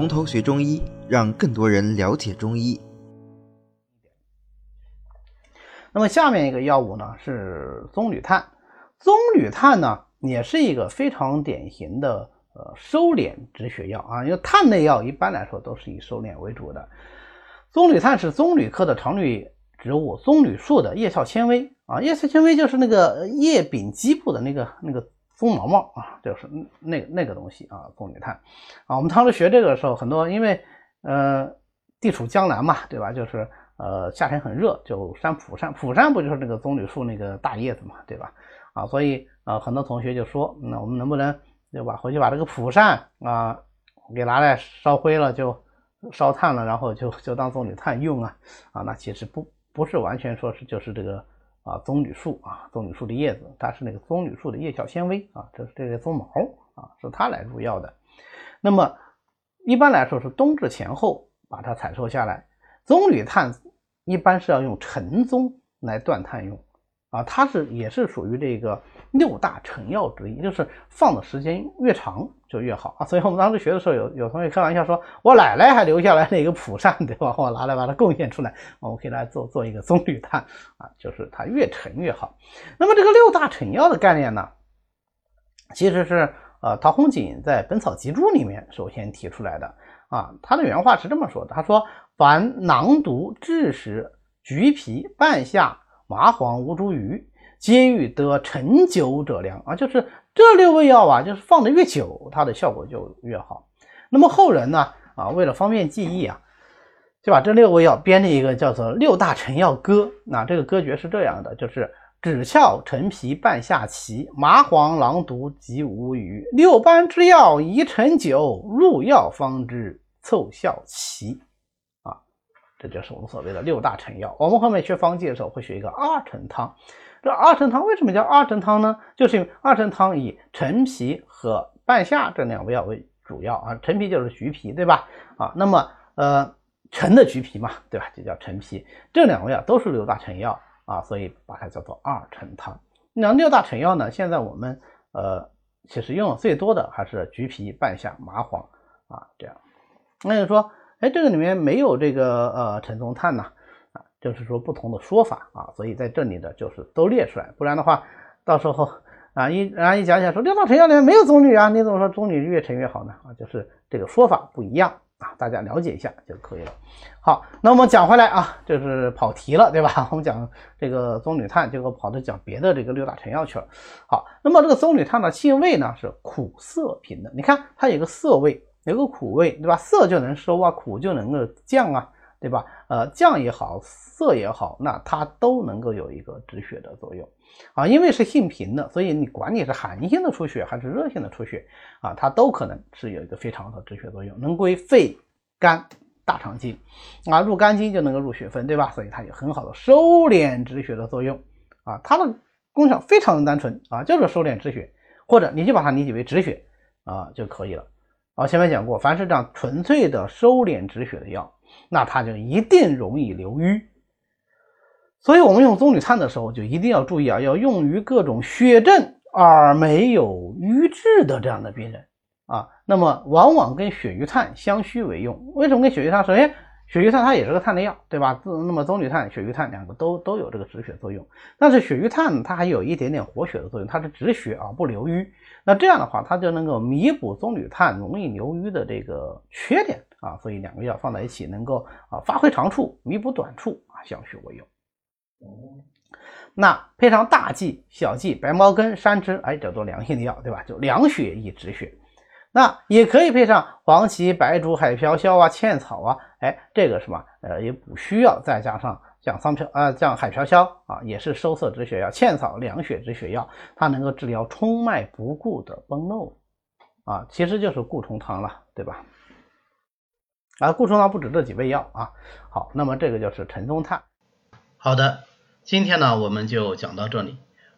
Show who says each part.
Speaker 1: 从头学中医，让更多人了解中医。
Speaker 2: 那么下面一个药物呢是棕榈炭，棕榈炭呢也是一个非常典型的呃收敛止血药啊，因为炭类药一般来说都是以收敛为主的。棕榈炭是棕榈科的常绿植物棕榈树的叶鞘纤维啊，叶鞘纤维就是那个叶柄基部的那个那个棕毛毛啊，就是那那个东西啊，棕榈炭啊。我们当时学这个的时候，很多因为呃地处江南嘛，对吧？就是呃夏天很热，就山蒲扇，蒲扇不就是那个棕榈树那个大叶子嘛，对吧？啊，所以啊很多同学就说，那我们能不能对吧？回去把这个蒲扇啊给拿来烧灰了，就烧炭了，然后就就当棕榈炭用啊？啊，那其实不不是完全说是就是这个。啊，棕榈树啊，棕榈树的叶子，它是那个棕榈树的叶鞘纤维啊，这是这些棕毛啊，是它来入药的。那么一般来说是冬至前后把它采收下来。棕榈炭一般是要用陈棕来断炭用。啊，它是也是属于这个六大成药之一，就是放的时间越长就越好啊。所以我们当时学的时候，有有同学开玩笑说，我奶奶还留下来了一个蒲扇，对吧？我拿来把它贡献出来，我们可以来做做一个棕榈炭啊，就是它越陈越好。那么这个六大成药的概念呢，其实是呃陶弘景在《本草集注》里面首先提出来的啊。他的原话是这么说的，他说：凡囊毒、枳实、橘皮、半夏。麻黄、吴茱萸皆欲得陈久者良啊，就是这六味药啊，就是放的越久，它的效果就越好。那么后人呢啊，为了方便记忆啊，就把这六味药编了一个叫做《六大陈药歌》。那这个歌诀是这样的，就是枳壳、陈皮、半夏、芪、麻黄、狼毒及吴萸，六般之药宜陈久，入药方知凑效奇。这就是我们所谓的六大成药。我们后面学方剂的时候会学一个二陈汤。这二陈汤为什么叫二陈汤呢？就是因为二陈汤以陈皮和半夏这两味药为主要啊。陈皮就是橘皮，对吧？啊，那么呃，陈的橘皮嘛，对吧？就叫陈皮。这两味药都是六大成药啊，所以把它叫做二陈汤。那六大成药呢，现在我们呃其实用的最多的还是橘皮、半夏、麻黄啊这样。那就说。哎，这个里面没有这个呃陈宗炭呐，啊，就是说不同的说法啊，所以在这里的就是都列出来，不然的话，到时候啊一然后一讲起来说六大成药里面没有棕榈啊，你怎么说棕榈越陈越好呢？啊，就是这个说法不一样啊，大家了解一下就可以了。好，那我们讲回来啊，就是跑题了，对吧？我们讲这个棕榈炭，结果跑到讲别的这个六大成药去了。好，那么这个棕榈炭的气味呢是苦涩平的，你看它有个涩味。有个苦味，对吧？涩就能收啊，苦就能够降啊，对吧？呃，降也好，涩也好，那它都能够有一个止血的作用啊。因为是性平的，所以你管你是寒性的出血还是热性的出血啊，它都可能是有一个非常好的止血作用，能归肺、肝、大肠经啊，入肝经就能够入血分，对吧？所以它有很好的收敛止血的作用啊。它的功效非常的单纯啊，就是收敛止血，或者你就把它理解为止血啊就可以了。我前面讲过，凡是这样纯粹的收敛止血的药，那它就一定容易留瘀。所以，我们用棕榈炭的时候，就一定要注意啊，要用于各种血症而没有瘀滞的这样的病人啊。那么，往往跟血瘀炭相须为用。为什么跟血瘀炭？首先，血瘀炭它也是个炭类药，对吧？那么，棕榈炭、血瘀炭两个都都有这个止血作用。但是，血瘀炭它还有一点点活血的作用，它是止血而不留瘀。那这样的话，它就能够弥补棕榈炭容易流瘀的这个缺点啊，所以两个药放在一起，能够啊发挥长处，弥补短处啊，相许为用。那配上大剂、小剂、白茅根、山栀，哎，叫做凉性的药，对吧？就凉血易止血。那也可以配上黄芪、白术、海飘消啊、茜草啊，哎，这个什么呃也不需要，再加上。像桑飘啊，像海飘消啊，也是收涩止血药；茜草凉血止血药，它能够治疗冲脉不固的崩漏啊，其实就是固冲汤了，对吧？啊，固冲汤不止这几味药啊。好，那么这个就是陈宗泰。
Speaker 3: 好的，今天呢我们就讲到这里。